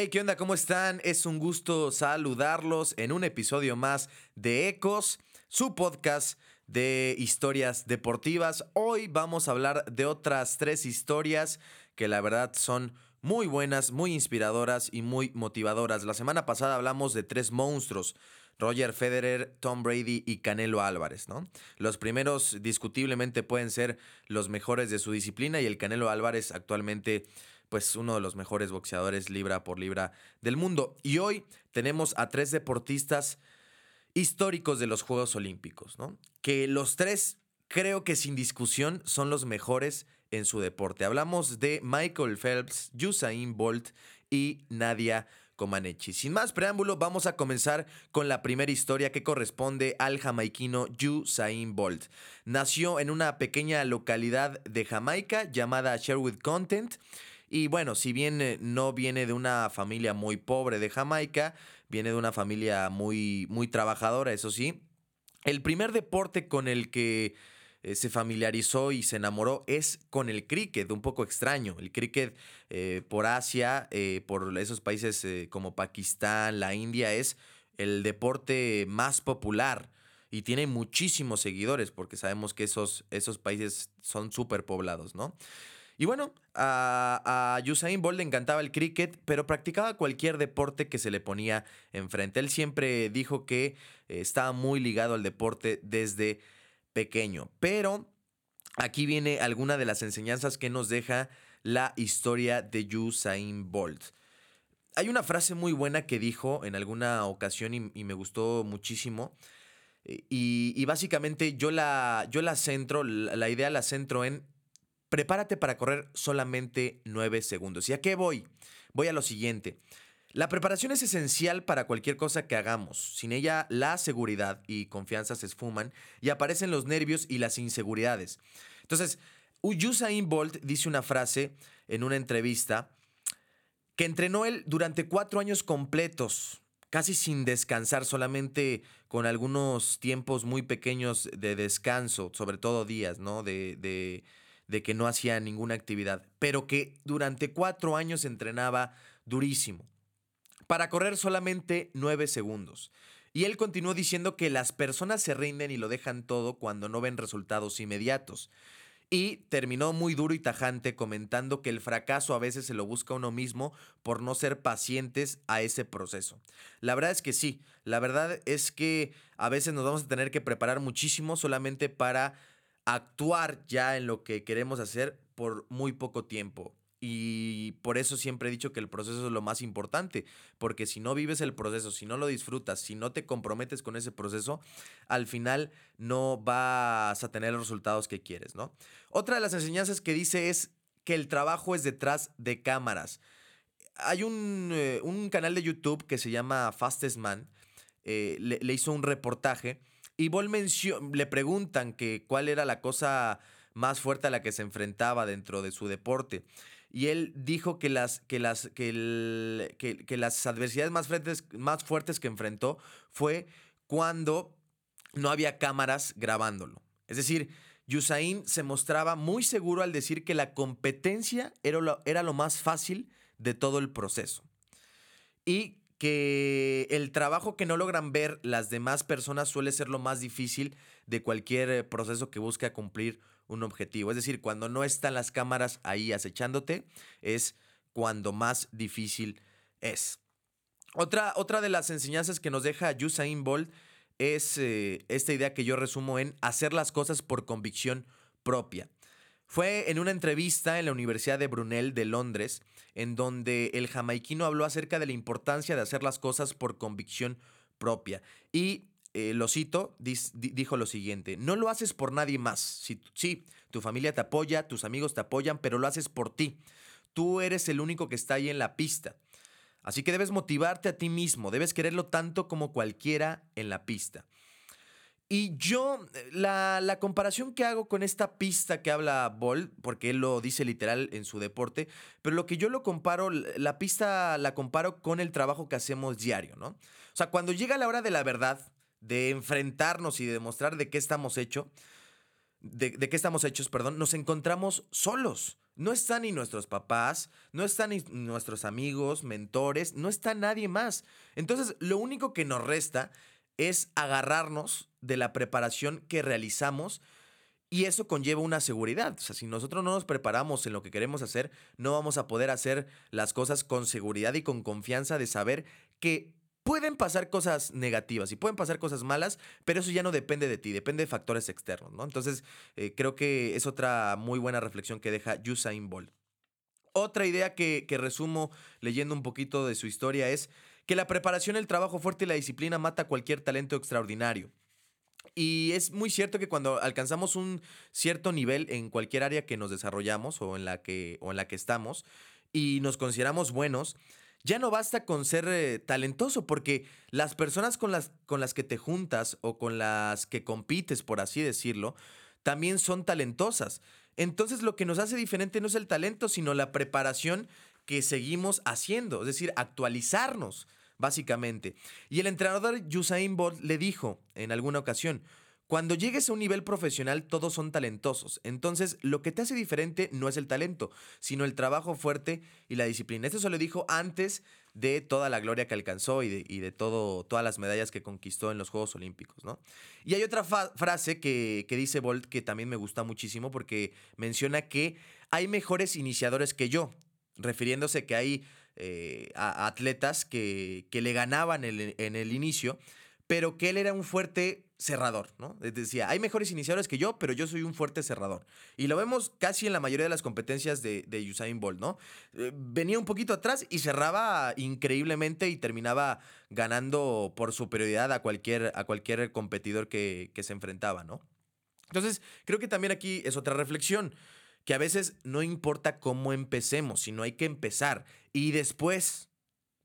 Hey, ¿qué onda? ¿Cómo están? Es un gusto saludarlos en un episodio más de Ecos, su podcast de historias deportivas. Hoy vamos a hablar de otras tres historias que la verdad son muy buenas, muy inspiradoras y muy motivadoras. La semana pasada hablamos de tres monstruos. Roger Federer, Tom Brady y Canelo Álvarez, ¿no? Los primeros discutiblemente pueden ser los mejores de su disciplina y el Canelo Álvarez actualmente pues uno de los mejores boxeadores libra por libra del mundo. Y hoy tenemos a tres deportistas históricos de los Juegos Olímpicos, ¿no? Que los tres creo que sin discusión son los mejores en su deporte. Hablamos de Michael Phelps, Usain Bolt y Nadia Comaneci. Sin más preámbulo, vamos a comenzar con la primera historia que corresponde al jamaiquino Usain Bolt. Nació en una pequeña localidad de Jamaica llamada Sherwood Content y bueno, si bien eh, no viene de una familia muy pobre de Jamaica, viene de una familia muy, muy trabajadora, eso sí. El primer deporte con el que eh, se familiarizó y se enamoró es con el cricket, un poco extraño. El cricket eh, por Asia, por esos países como Pakistán, la India, es el deporte más popular y tiene muchísimos seguidores porque sabemos que esos, esos países son súper poblados, ¿no? Y bueno, a, Usain Bolt le encantaba el cricket, pero practicaba cualquier deporte que se le ponía enfrente. Él siempre dijo que eh, estaba muy ligado al deporte desde pequeño. Pero aquí viene alguna de las enseñanzas que nos deja la historia de Usain Bolt. Hay una frase muy buena que dijo en alguna ocasión y, me gustó muchísimo. Eh, y, básicamente yo la, yo la centro, la idea la centro en prepárate para correr solamente 9 segundos. ¿Y a qué voy? Voy a lo siguiente. La preparación es esencial para cualquier cosa que hagamos. Sin ella, la seguridad y confianza se esfuman y aparecen los nervios y las inseguridades. Entonces, Usain Bolt dice una frase en una entrevista que entrenó él durante cuatro años completos, casi sin descansar, solamente con algunos tiempos muy pequeños de descanso, sobre todo días, ¿no? de, de de que no hacía ninguna actividad, pero que durante cuatro años entrenaba durísimo para correr solamente nueve segundos. Y él continuó diciendo que las personas se rinden y lo dejan todo cuando no ven resultados inmediatos. Y terminó muy duro y tajante comentando que el fracaso a veces se lo busca uno mismo por no ser pacientes a ese proceso. La verdad es que sí, la verdad es que a veces nos vamos a tener que preparar muchísimo solamente para actuar ya en lo que queremos hacer por muy poco tiempo. Y por eso siempre he dicho que el proceso es lo más importante, porque si no vives el proceso, si no lo disfrutas, si no te comprometes con ese proceso, al final no vas a tener los resultados que quieres, ¿no? Otra de las enseñanzas que dice es que el trabajo es detrás de cámaras. Hay un, eh, canal de YouTube que se llama Fastest Man, eh, le hizo un reportaje y Ball le preguntan que cuál era la cosa más fuerte a la que se enfrentaba dentro de su deporte. Y él dijo que las, que las, que, que, las adversidades más fuertes, más fuertes que enfrentó fue cuando no había cámaras grabándolo. Es decir, Usain se mostraba muy seguro al decir que la competencia era lo, era lo más fácil de todo el proceso. Y que el trabajo que no logran ver las demás personas suele ser lo más difícil de cualquier eh, proceso que busca cumplir un objetivo. Es decir, cuando no están las cámaras ahí acechándote, es cuando más difícil es. Otra, otra de las enseñanzas que nos deja Usain Bolt es eh, esta idea que yo resumo en hacer las cosas por convicción propia. Fue en una entrevista en la Universidad de Brunel de Londres, en donde el jamaiquino habló acerca de la importancia de hacer las cosas por convicción propia. Y eh, lo cito, dijo lo siguiente, no lo haces por nadie más. Sí, sí, tu familia te apoya, tus amigos te apoyan, pero lo haces por ti. Tú eres el único que está ahí en la pista. Así que debes motivarte a ti mismo, debes quererlo tanto como cualquiera en la pista. Y yo, la, comparación que hago con esta pista que habla Ball, porque él lo dice literal en su deporte, pero lo que yo lo comparo, la pista la comparo con el trabajo que hacemos diario, ¿no? O sea, cuando llega la hora de la verdad, de enfrentarnos y de demostrar de qué estamos hechos, de qué estamos hechos, perdón, nos encontramos solos. no están ni nuestros papás, no están ni nuestros amigos, mentores, no está nadie más. Entonces, lo único que nos resta es agarrarnos de la preparación que realizamos y eso conlleva una seguridad. O sea, si nosotros no nos preparamos en lo que queremos hacer, no vamos a poder hacer las cosas con seguridad y con confianza de saber que pueden pasar cosas negativas y pueden pasar cosas malas, pero eso ya no depende de ti, depende de factores externos, ¿no? Entonces, eh, creo que es otra muy buena reflexión que deja Usain Bolt. Otra idea que, que resumo leyendo un poquito de su historia es que la preparación, el trabajo fuerte y la disciplina mata cualquier talento extraordinario. Y es muy cierto que cuando alcanzamos un cierto nivel en cualquier área que nos desarrollamos o en la que, o en la que estamos y nos consideramos buenos, ya no basta con ser eh, talentoso, porque las personas con las, con las que te juntas o con las que compites, por así decirlo, también son talentosas. Entonces lo que nos hace diferente no es el talento, sino la preparación que seguimos haciendo, es decir, actualizarnos básicamente. Y el entrenador Usain Bolt le dijo en alguna ocasión, cuando llegues a un nivel profesional, todos son talentosos. Entonces, lo que te hace diferente no es el talento, sino el trabajo fuerte y la disciplina. Esto se lo dijo antes de toda la gloria que alcanzó y de, y de todo, todas las medallas que conquistó en los Juegos Olímpicos, ¿no? Y hay otra frase que, que dice Bolt que también me gusta muchísimo porque menciona que hay mejores iniciadores que yo, refiriéndose que hay eh, atletas que, que, le ganaban en el inicio, pero que él era un fuerte cerrador, ¿no? Decía, hay mejores iniciadores que yo, pero yo soy un fuerte cerrador. Y lo vemos casi en la mayoría de las competencias de, de Usain Bolt, ¿no? Eh, venía un poquito atrás y cerraba increíblemente y terminaba ganando por superioridad a cualquier, a cualquier competidor que, que se enfrentaba, ¿no? Entonces, creo que también aquí es otra reflexión que a veces no importa cómo empecemos, sino hay que empezar. Y después,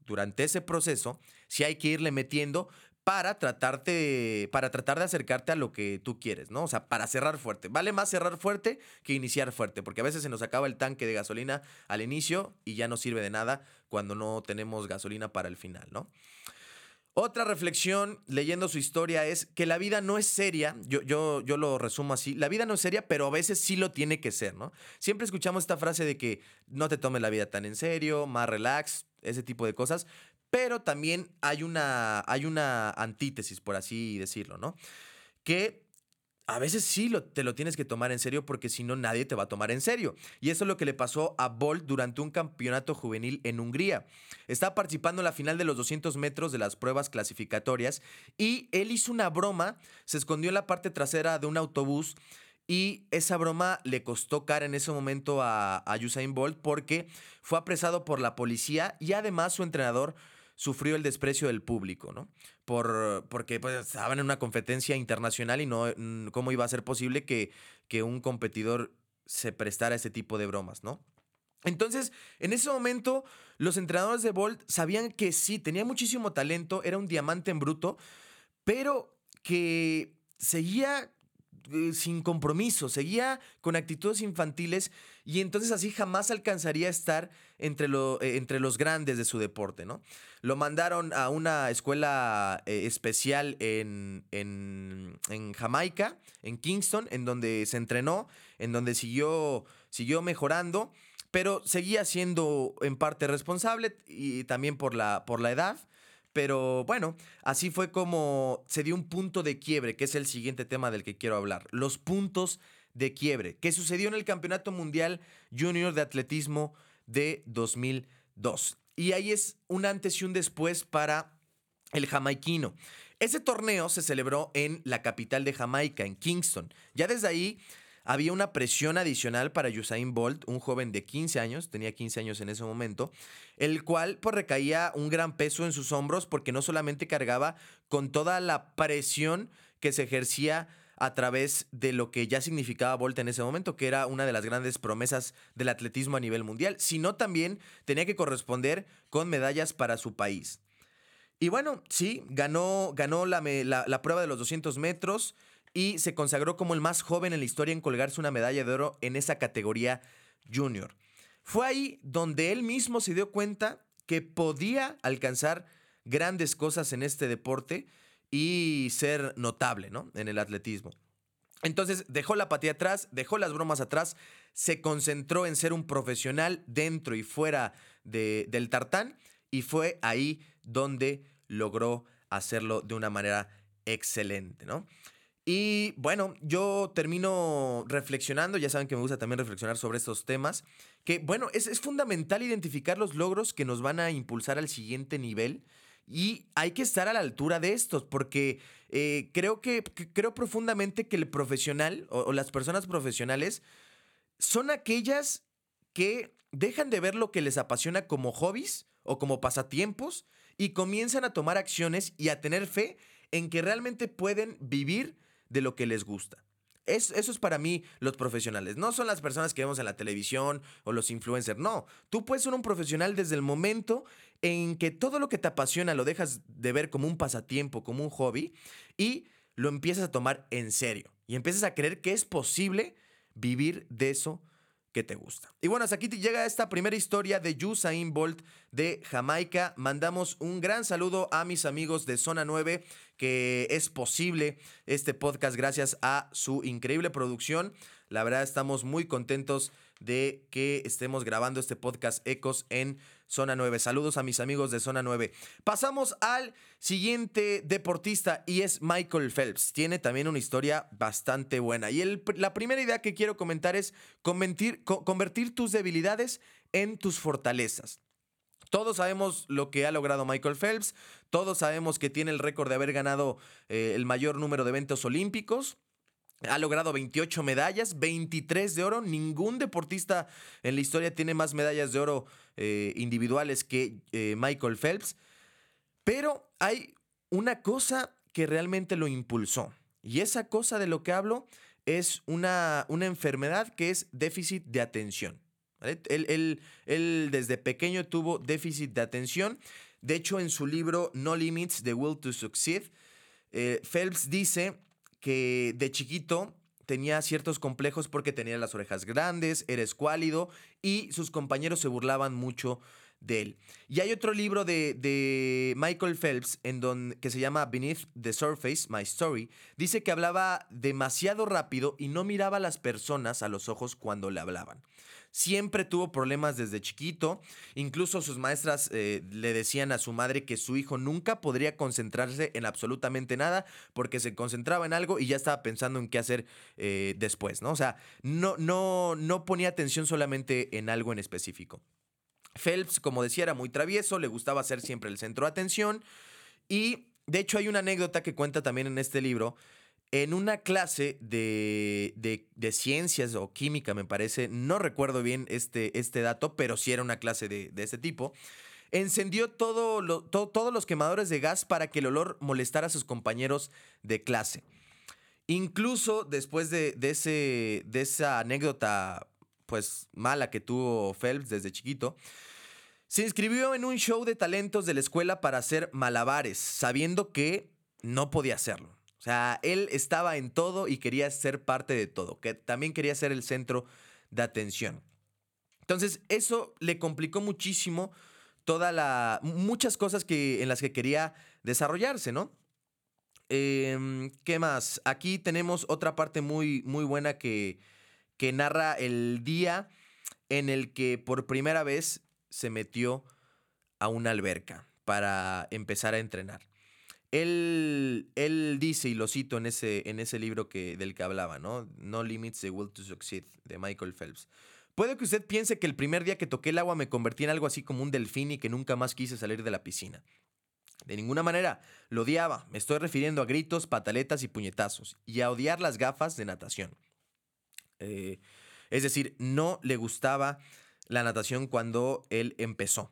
durante ese proceso, sí hay que irle metiendo para tratarte, para tratar de acercarte a lo que tú quieres, ¿no? O sea, para cerrar fuerte. Vale más cerrar fuerte que iniciar fuerte, porque a veces se nos acaba el tanque de gasolina al inicio y ya no sirve de nada cuando no tenemos gasolina para el final, ¿no? Otra reflexión leyendo su historia es que la vida no es seria, yo, yo, yo lo resumo así, la vida no es seria, pero a veces sí lo tiene que ser, ¿no? Siempre escuchamos esta frase de que no te tomes la vida tan en serio, más relax, ese tipo de cosas, pero también hay una, hay una antítesis, por así decirlo, ¿no? Que a veces sí te lo tienes que tomar en serio porque si no nadie te va a tomar en serio. Y eso es lo que le pasó a Bolt durante un campeonato juvenil en Hungría. Estaba participando en la final de los 200 metros de las pruebas clasificatorias y él hizo una broma, se escondió en la parte trasera de un autobús y esa broma le costó cara en ese momento a, a Usain Bolt porque fue apresado por la policía y además su entrenador sufrió el desprecio del público, ¿no? Por, porque pues, estaban en una competencia internacional y no, mm, ¿cómo iba a ser posible que, que un competidor se prestara a ese tipo de bromas, ¿no? Entonces, en ese momento, los entrenadores de Bolt sabían que sí, tenía muchísimo talento, era un diamante en bruto, pero que seguía sin compromiso, seguía con actitudes infantiles y entonces así jamás alcanzaría a estar entre, eh, entre los grandes de su deporte, ¿no? Lo mandaron a una escuela eh, especial en, en, en, Jamaica, en Kingston, en donde se entrenó, en donde siguió, siguió mejorando, pero seguía siendo en parte responsable y también por la, por la edad. Pero bueno, así fue como se dio un punto de quiebre, que es el siguiente tema del que quiero hablar. Los puntos de quiebre, que sucedió en el Campeonato Mundial Junior de Atletismo de 2002. Y ahí es un antes y un después para el jamaiquino. Ese torneo se celebró en la capital de Jamaica, en Kingston. Ya desde ahí había una presión adicional para Usain Bolt, un joven de 15 años, tenía 15 años en ese momento, el cual pues recaía un gran peso en sus hombros porque no solamente cargaba con toda la presión que se ejercía a través de lo que ya significaba Bolt en ese momento, que era una de las grandes promesas del atletismo a nivel mundial, sino también tenía que corresponder con medallas para su país. Y bueno, sí, ganó, ganó la, la prueba de los 200 metros, y se consagró como el más joven en la historia en colgarse una medalla de oro en esa categoría junior. Fue ahí donde él mismo se dio cuenta que podía alcanzar grandes cosas en este deporte y ser notable ¿no? en el atletismo. Entonces dejó la apatía atrás, dejó las bromas atrás, se concentró en ser un profesional dentro y fuera del tartán y fue ahí donde logró hacerlo de una manera excelente, ¿no? Y bueno, yo termino reflexionando, ya saben que me gusta también reflexionar sobre estos temas, que bueno, es, es fundamental identificar los logros que nos van a impulsar al siguiente nivel y hay que estar a la altura de estos, porque eh, creo que, creo profundamente que el profesional o, las personas profesionales son aquellas que dejan de ver lo que les apasiona como hobbies o como pasatiempos y comienzan a tomar acciones y a tener fe en que realmente pueden vivir de lo que les gusta. eso es para mí los profesionales. No son las personas que vemos en la televisión o los influencers. No, tú puedes ser un profesional desde el momento en que todo lo que te apasiona lo dejas de ver como un pasatiempo, como un hobby y lo empiezas a tomar en serio. Y empiezas a creer que es posible vivir de eso que te gusta. Y bueno, hasta aquí llega esta primera historia de Usain Bolt de Jamaica. Mandamos un gran saludo a mis amigos de Zona 9, que es posible este podcast gracias a su increíble producción. La verdad estamos muy contentos de que estemos grabando este podcast Ecos en Zona 9. Saludos a mis amigos de Zona 9. Pasamos al siguiente deportista y es Michael Phelps. Tiene también una historia bastante buena. Y la primera idea que quiero comentar es convertir, tus debilidades en tus fortalezas. Todos sabemos lo que ha logrado Michael Phelps, todos sabemos que tiene el récord de haber ganado eh, el mayor número de eventos olímpicos. Ha logrado 28 medallas, 23 de oro. Ningún deportista en la historia tiene más medallas de oro eh, individuales que eh, Michael Phelps. Pero hay una cosa que realmente lo impulsó. Y esa cosa de lo que hablo es una, una enfermedad que es déficit de atención. Él, él, desde pequeño tuvo déficit de atención. De hecho, en su libro No Limits, The Will to Succeed, eh, Phelps dice que de chiquito tenía ciertos complejos porque tenía las orejas grandes, era escuálido y sus compañeros se burlaban mucho de él. Y hay otro libro de, Michael Phelps en donde, que se llama Beneath the Surface, My Story. Dice que hablaba demasiado rápido y no miraba a las personas a los ojos cuando le hablaban. Siempre tuvo problemas desde chiquito. Incluso sus maestras eh, le decían a su madre que su hijo nunca podría concentrarse en absolutamente nada porque se concentraba en algo y ya estaba pensando en qué hacer eh, después, ¿no? O sea, no, no, no ponía atención solamente en algo en específico. Phelps, como decía, era muy travieso, le gustaba ser siempre el centro de atención y de hecho hay una anécdota que cuenta también en este libro en una clase de, de, ciencias o química, me parece, no recuerdo bien este, este dato, pero sí era una clase de, de este tipo, encendió todo todos los quemadores de gas para que el olor molestara a sus compañeros de clase. Incluso después de, ese, de esa anécdota pues mala que tuvo Phelps desde chiquito, se inscribió en un show de talentos de la escuela para hacer malabares, sabiendo que no podía hacerlo. O sea, él estaba en todo y quería ser parte de todo, que también quería ser el centro de atención. Entonces, eso le complicó muchísimo toda la muchas cosas que en las que quería desarrollarse, ¿no? Em, ¿Qué más? Aquí tenemos otra parte muy, muy buena que, que narra el día en el que por primera vez se metió a una alberca para empezar a entrenar. Él, él dice, y lo cito en ese, en ese libro que, del que hablaba, ¿no? No Limits the Will to Succeed, de Michael Phelps. Puede que usted piense que el primer día que toqué el agua me convertí en algo así como un delfín y que nunca más quise salir de la piscina. De ninguna manera, lo odiaba. Me estoy refiriendo a gritos, pataletas y puñetazos, y a odiar las gafas de natación. Eh, es decir, no le gustaba la natación cuando él empezó.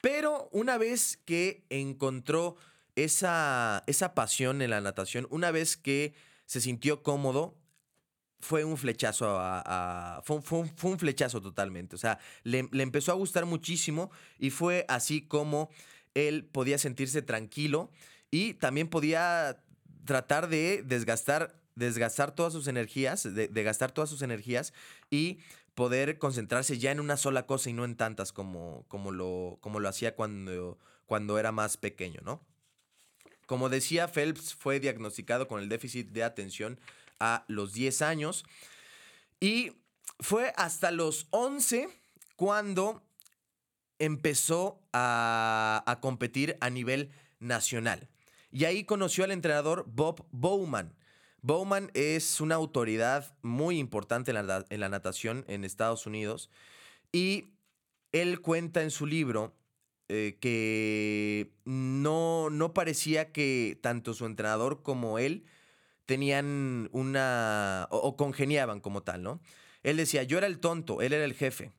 Pero una vez que encontró esa, esa pasión en la natación, una vez que se sintió cómodo, fue un flechazo a, fue, un flechazo totalmente. O sea, le, empezó a gustar muchísimo y fue así como él podía sentirse tranquilo y también podía tratar de desgastar, desgastar todas sus energías, de, gastar todas sus energías y poder concentrarse ya en una sola cosa y no en tantas como, como, lo, como lo hacía cuando, cuando era más pequeño, ¿no? Como decía, Phelps fue diagnosticado con el déficit de atención a los 10 años y fue hasta los 11 cuando empezó a, competir a nivel nacional. Y ahí conoció al entrenador Bob Bowman. Bowman es una autoridad muy importante en la, natación en Estados Unidos y él cuenta en su libro eh, que no, no parecía que tanto su entrenador como él tenían una... o, congeniaban como tal, ¿no? Él decía, yo era el tonto, él era el jefe.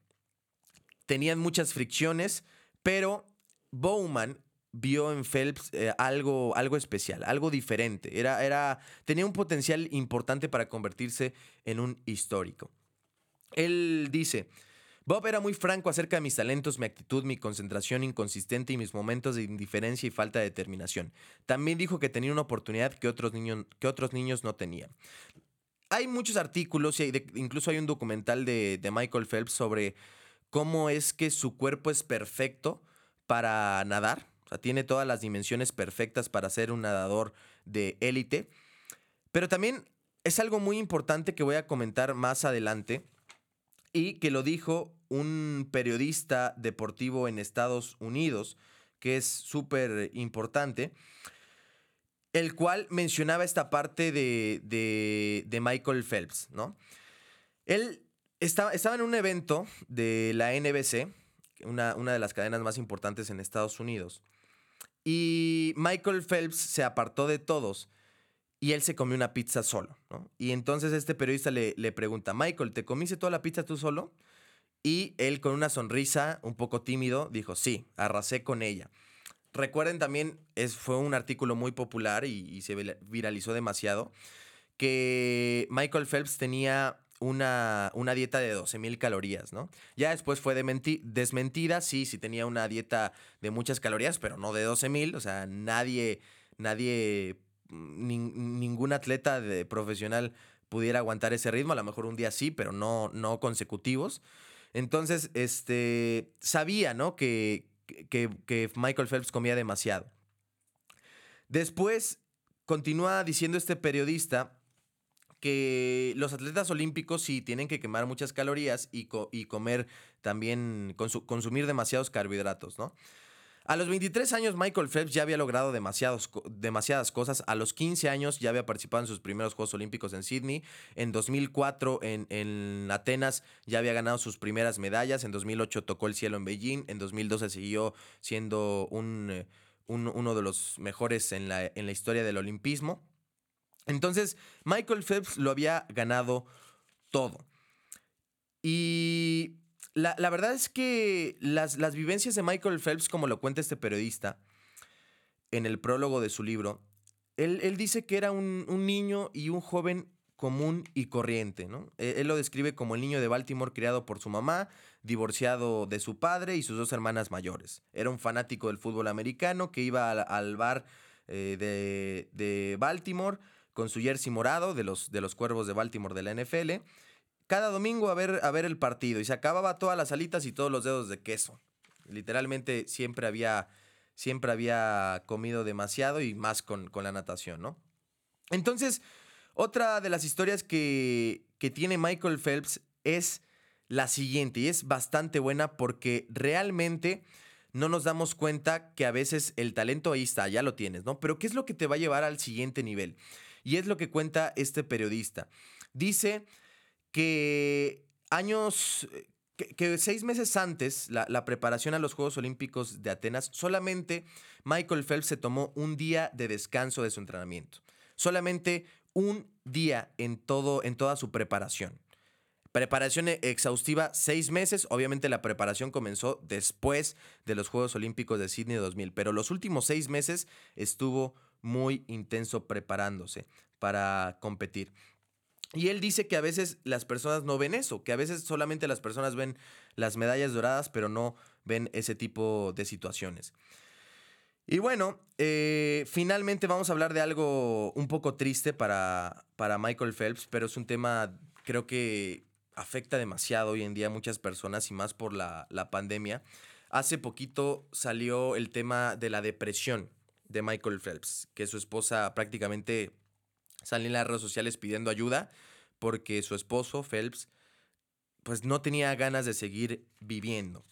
Tenían muchas fricciones, pero Bowman vio en Phelps eh, algo, algo especial, algo diferente. Era, era, tenía un potencial importante para convertirse en un histórico. Él dice, Bob era muy franco acerca de mis talentos, mi actitud, mi concentración inconsistente y mis momentos de indiferencia y falta de determinación. También dijo que tenía una oportunidad que otros niños, que otros niños no tenían. Hay muchos artículos y incluso hay un documental de, de Michael Phelps sobre cómo es que su cuerpo es perfecto para nadar tiene todas las dimensiones perfectas para ser un nadador de élite. Pero también es algo muy importante que voy a comentar más adelante y que lo dijo un periodista deportivo en Estados Unidos, que es súper importante, el cual mencionaba esta parte de, de, Michael Phelps, ¿no? Él estaba, estaba, en un evento de la NBC, una, una de las cadenas más importantes en Estados Unidos, y Michael Phelps se apartó de todos y él se comió una pizza solo. Y entonces este periodista le, le, pregunta, Michael, ¿te comiste toda la pizza tú solo? Y él con una sonrisa, un poco tímido, dijo, sí, arrasé con ella. Recuerden también, es, fue un artículo muy popular y, y se viralizó demasiado, que Michael Phelps tenía una, una dieta de 12.000 calorías, ¿no? Ya después fue desmentida, sí, sí tenía una dieta de muchas calorías, pero no de 12.000, o sea, nadie, nadie, ningún atleta de profesional pudiera aguantar ese ritmo, a lo mejor un día sí, pero no, no consecutivos. Entonces, este, sabía, ¿no? Que, que, Michael Phelps comía demasiado. Después, continúa diciendo este periodista que los atletas olímpicos sí tienen que quemar muchas calorías y, y comer también, consumir demasiados carbohidratos, ¿no? A los 23 años Michael Phelps ya había logrado demasiados, demasiadas cosas. A los 15 años ya había participado en sus primeros Juegos Olímpicos en Sydney. En 2004 en, en, Atenas ya había ganado sus primeras medallas. En 2008 tocó el cielo en Beijing. En 2012 siguió siendo un, un, uno de los mejores en la, en la historia del olimpismo. Entonces, Michael Phelps lo había ganado todo. Y la, verdad es que las, las, vivencias de Michael Phelps, como lo cuenta este periodista en el prólogo de su libro, él, dice que era un, niño y un joven común y corriente. ¿no? Él, él, lo describe como el niño de Baltimore criado por su mamá, divorciado de su padre y sus dos hermanas mayores. Era un fanático del fútbol americano que iba al, bar eh, de, de Baltimore con su jersey morado de los, de los Cuervos de Baltimore de la NFL, cada domingo a ver, a ver el partido y se acababa todas las alitas y todos los dedos de queso. Literalmente siempre había, siempre había comido demasiado y más con, con la natación, ¿no? Entonces, otra de las historias que, que tiene Michael Phelps es la siguiente y es bastante buena porque realmente no nos damos cuenta que a veces el talento ahí está, ya lo tienes, ¿no? Pero ¿qué es lo que te va a llevar al siguiente nivel? Y es lo que cuenta este periodista. Dice que años, que, seis meses antes, la, la, preparación a los Juegos Olímpicos de Atenas, solamente Michael Phelps se tomó un día de descanso de su entrenamiento. Solamente un día en, todo, en toda su preparación. Preparación e, exhaustiva, seis meses. Obviamente la preparación comenzó después de los Juegos Olímpicos de Sydney 2000, pero los últimos seis meses estuvo muy intenso preparándose para competir. Y él dice que a veces las personas no ven eso, que a veces solamente las personas ven las medallas doradas, pero no ven ese tipo de situaciones. Y bueno, eh, finalmente vamos a hablar de algo un poco triste para, para Michael Phelps, pero es un tema creo que afecta demasiado hoy en día a muchas personas y más por la, la pandemia. Hace poquito salió el tema de la depresión de Michael Phelps, que su esposa prácticamente sale en las redes sociales pidiendo ayuda porque su esposo, Phelps, pues no tenía ganas de seguir viviendo.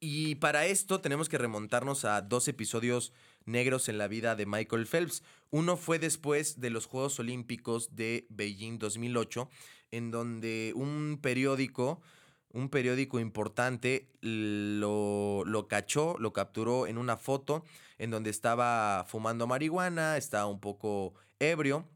Y para esto tenemos que remontarnos a dos episodios negros en la vida de Michael Phelps. Uno fue después de los Juegos Olímpicos de Beijing 2008, en donde un periódico, un periódico importante, lo, lo cachó, lo capturó en una foto en donde estaba fumando marihuana, estaba un poco ebrio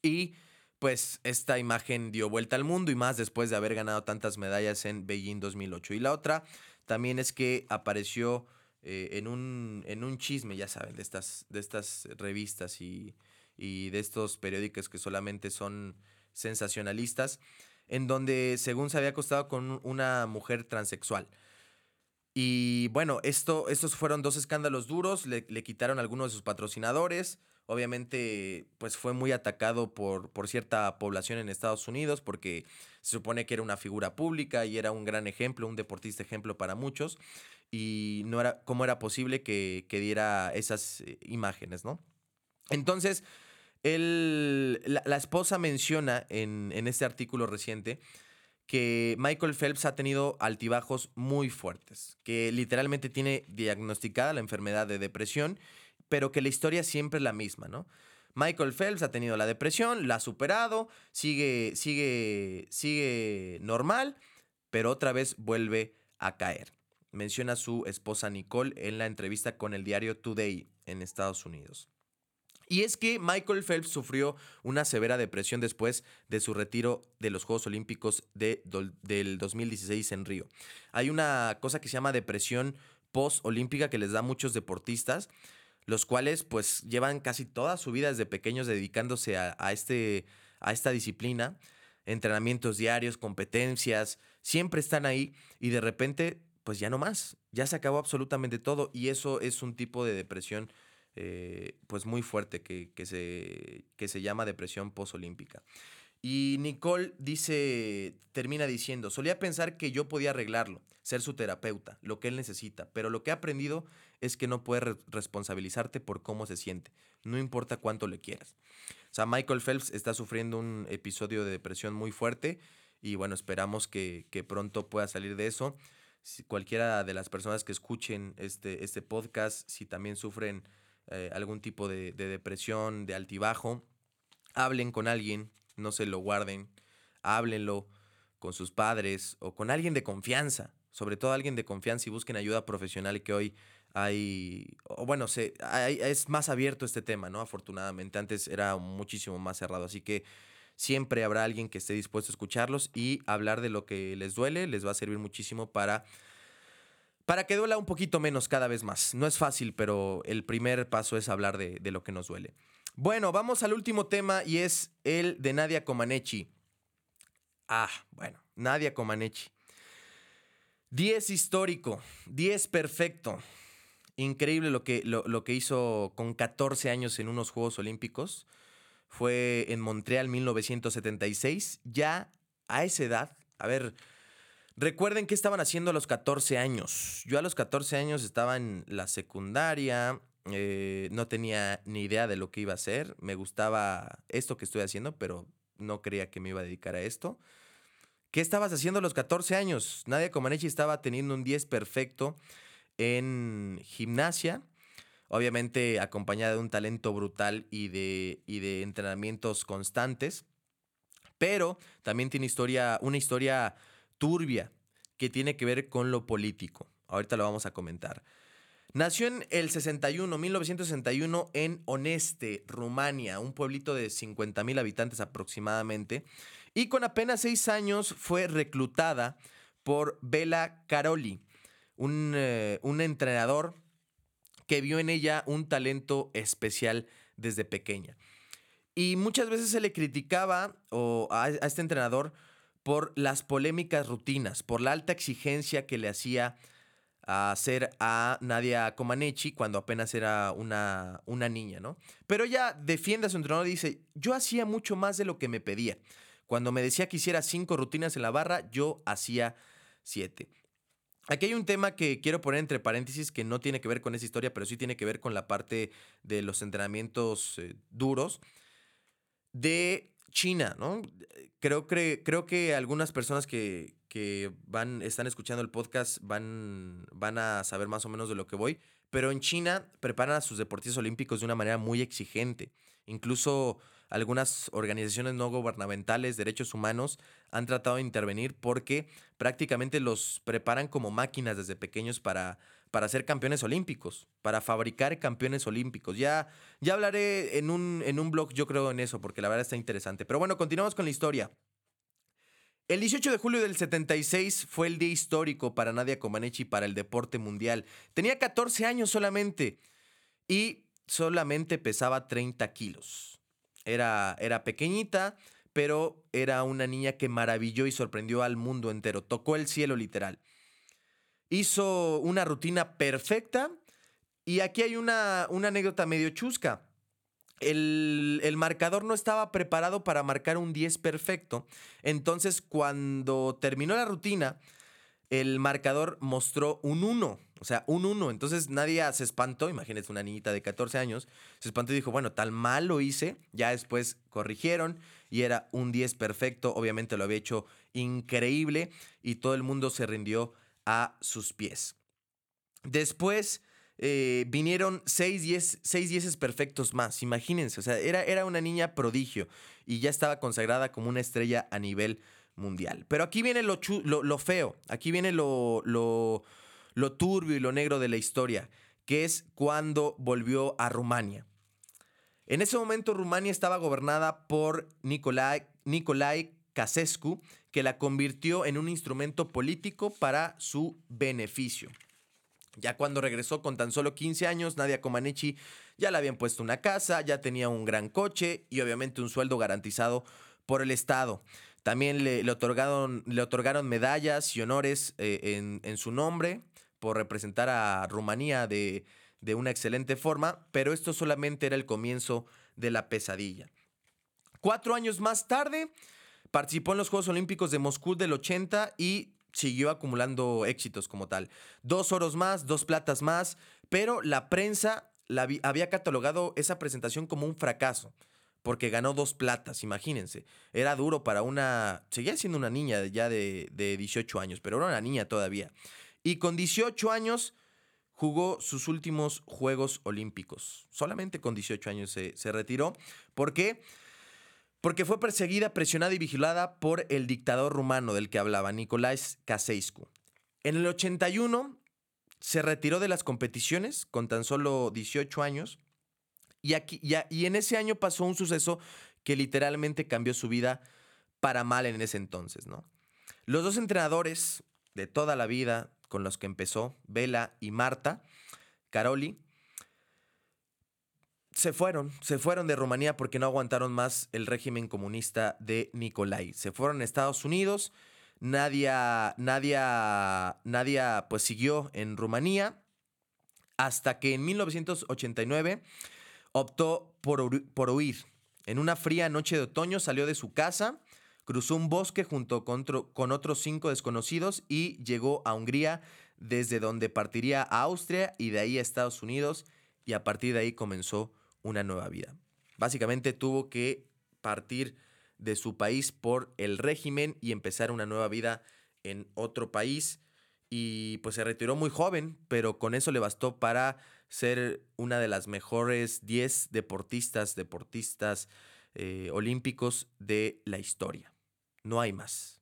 y pues esta imagen dio vuelta al mundo y más después de haber ganado tantas medallas en Beijing 2008. Y la otra también es que apareció eh, en, un, en un chisme, ya saben, de estas, de estas revistas y, y de estos periódicos que solamente son sensacionalistas, en donde según se había acostado con una mujer transexual. Y bueno, esto, estos fueron dos escándalos duros, le, le quitaron algunos de sus patrocinadores, obviamente pues fue muy atacado por, por cierta población en Estados Unidos porque se supone que era una figura pública y era un gran ejemplo, un deportista ejemplo para muchos y no era cómo era posible que, diera esas eh, imágenes, ¿no? Entonces, la, esposa menciona en, en este artículo reciente que Michael Phelps ha tenido altibajos muy fuertes, que literalmente tiene diagnosticada la enfermedad de depresión pero que la historia siempre es la misma, ¿no? Michael Phelps ha tenido la depresión, la ha superado, sigue, sigue, sigue normal, pero otra vez vuelve a caer. Menciona su esposa Nicole en la entrevista con el diario Today en Estados Unidos. Y es que Michael Phelps sufrió una severa depresión después de su retiro de los Juegos Olímpicos de, del 2016 en Río. Hay una cosa que se llama depresión post-olímpica que les da a muchos deportistas los cuales pues llevan casi toda su vida desde pequeños dedicándose a, este, a esta disciplina, entrenamientos diarios, competencias, siempre están ahí y de repente pues ya no más, ya se acabó absolutamente todo y eso es un tipo de depresión eh, pues muy fuerte que, que, se, que se llama depresión posolímpica. Y Nicole dice, termina diciendo, solía pensar que yo podía arreglarlo, ser su terapeuta, lo que él necesita, pero lo que he aprendido es que no puedes responsabilizarte por cómo se siente, no importa cuánto le quieras. O sea, Michael Phelps está sufriendo un episodio de depresión muy fuerte y bueno, esperamos que, pronto pueda salir de eso. Si cualquiera de las personas que escuchen este, este podcast, si también sufren eh, algún tipo de depresión, de altibajo, hablen con alguien, no se lo guarden, háblenlo con sus padres o con alguien de confianza, sobre todo alguien de confianza y busquen ayuda profesional que hoy hay, o bueno, se, es más abierto este tema, ¿no? Afortunadamente, antes era muchísimo más cerrado, así que siempre habrá alguien que esté dispuesto a escucharlos y hablar de lo que les duele, les va a servir muchísimo para para que duela un poquito menos cada vez más. No es fácil, pero el primer paso es hablar de, lo que nos duele. Bueno, vamos al último tema y es el de Nadia Comaneci. Ah, bueno, Nadia Comaneci. 10 histórico, 10 perfecto. Increíble lo que, lo, que hizo con 14 años en unos Juegos Olímpicos. Fue en Montreal 1976. Ya a esa edad, a ver, recuerden qué estaban haciendo a los 14 años. Yo a los 14 años estaba en la secundaria, eh, no tenía ni idea de lo que iba a hacer. Me gustaba esto que estoy haciendo, pero no creía que me iba a dedicar a esto. ¿Qué estabas haciendo a los 14 años? Nadia Comaneci estaba teniendo un 10 perfecto en gimnasia, obviamente acompañada de un talento brutal y de, y de entrenamientos constantes, pero también tiene historia, una historia turbia que tiene que ver con lo político. Ahorita lo vamos a comentar. Nació en el 61, 1961, en Oneste, Rumania, un pueblito de 50 mil habitantes aproximadamente y con apenas seis años fue reclutada por Bela Caroli, eh, un, entrenador que vio en ella un talento especial desde pequeña. Y muchas veces se le criticaba a, este entrenador por las polémicas rutinas, por la alta exigencia que le hacía hacer a Nadia Comaneci cuando apenas era una, una niña, ¿no? Pero ella defiende a su entrenador y dice, yo hacía mucho más de lo que me pedía. Cuando me decía que hiciera cinco rutinas en la barra, yo hacía siete. Aquí hay un tema que quiero poner entre paréntesis que no tiene que ver con esa historia, pero sí tiene que ver con la parte de los entrenamientos eh, duros. De China, ¿no? Creo, creo que algunas personas que, que, van, están escuchando el podcast van, van a saber más o menos de lo que voy, pero en China preparan a sus deportistas olímpicos de una manera muy exigente. Incluso algunas organizaciones no gubernamentales, derechos humanos, han tratado de intervenir porque prácticamente los preparan como máquinas desde pequeños para, para ser campeones olímpicos, para fabricar campeones olímpicos. Ya, ya hablaré en un, en un blog, yo creo, en eso, porque la verdad está interesante. Pero bueno, continuamos con la historia. El 18 de julio del 76 fue el día histórico para Nadia Comaneci para el deporte mundial. Tenía 14 años solamente y solamente pesaba 30 kilos. Era, era pequeñita, pero era una niña que maravilló y sorprendió al mundo entero. Tocó el cielo literal. Hizo una rutina perfecta y aquí hay una, una anécdota medio chusca. El, el, marcador no estaba preparado para marcar un 10 perfecto. Entonces, cuando terminó la rutina, el marcador mostró un 1. O sea, un 1. Entonces nadie se espantó. Imagínense una niñita de 14 años. Se espantó y dijo, bueno, tal mal lo hice. Ya después corrigieron y era un 10 perfecto. Obviamente lo había hecho increíble y todo el mundo se rindió a sus pies. Después eh, vinieron 6 10, seis dieces perfectos más. Imagínense, o sea, era, era una niña prodigio y ya estaba consagrada como una estrella a nivel mundial. Pero aquí viene lo, lo, feo, aquí viene lo, lo turbio y lo negro de la historia, que es cuando volvió a Rumania. En ese momento Rumania estaba gobernada por Nicolae, Nicolae que la convirtió en un instrumento político para su beneficio. Ya cuando regresó con tan solo 15 años, Nadia Comaneci ya le habían puesto una casa, ya tenía un gran coche y obviamente un sueldo garantizado por el Estado. También le, otorgaron, medallas y honores eh, en, su nombre por representar a Rumanía de una excelente forma, pero esto solamente era el comienzo de la pesadilla. Cuatro años más tarde, participó en los Juegos Olímpicos de Moscú del 80 y siguió acumulando éxitos como tal. Dos oros más, dos platas más, pero la prensa la había catalogado esa presentación como un fracaso, porque ganó dos platas, imagínense. Era duro para una, seguía siendo una niña ya de, de 18 años, pero era una niña todavía y con 18 años jugó sus últimos Juegos Olímpicos. Solamente con 18 años se, retiró. Porque fue perseguida, presionada y vigilada por el dictador rumano del que hablaba, Nicolás Ceausescu. En el 81 se retiró de las competiciones con tan solo 18 años y, aquí, y en ese año pasó un suceso que literalmente cambió su vida para mal en ese entonces, ¿no? Los dos entrenadores de toda la vida, con los que empezó, Vela y Marta, Caroli, se fueron, se fueron de Rumanía porque no aguantaron más el régimen comunista de Nicolai. Se fueron a Estados Unidos, Nadia, Nadia, Nadia pues siguió en Rumanía hasta que en 1989 optó por, por huir. En una fría noche de otoño salió de su casa cruzó un bosque junto con, con otros cinco desconocidos y llegó a Hungría, desde donde partiría a Austria y de ahí a Estados Unidos y a partir de ahí comenzó una nueva vida. Básicamente tuvo que partir de su país por el régimen y empezar una nueva vida en otro país y pues se retiró muy joven, pero con eso le bastó para ser una de las mejores 10 deportistas, deportistas eh, olímpicos de la historia no hay más.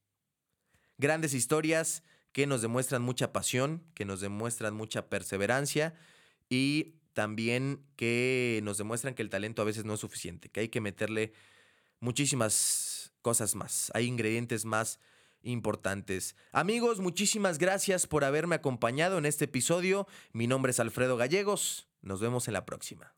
Grandes historias que nos demuestran mucha pasión, que nos demuestran mucha perseverancia y también que nos demuestran que el talento a veces no es suficiente, que hay que meterle muchísimas cosas más, hay ingredientes más importantes. Amigos, muchísimas gracias por haberme acompañado en este episodio. Mi nombre es Alfredo Gallegos. Nos vemos en la próxima.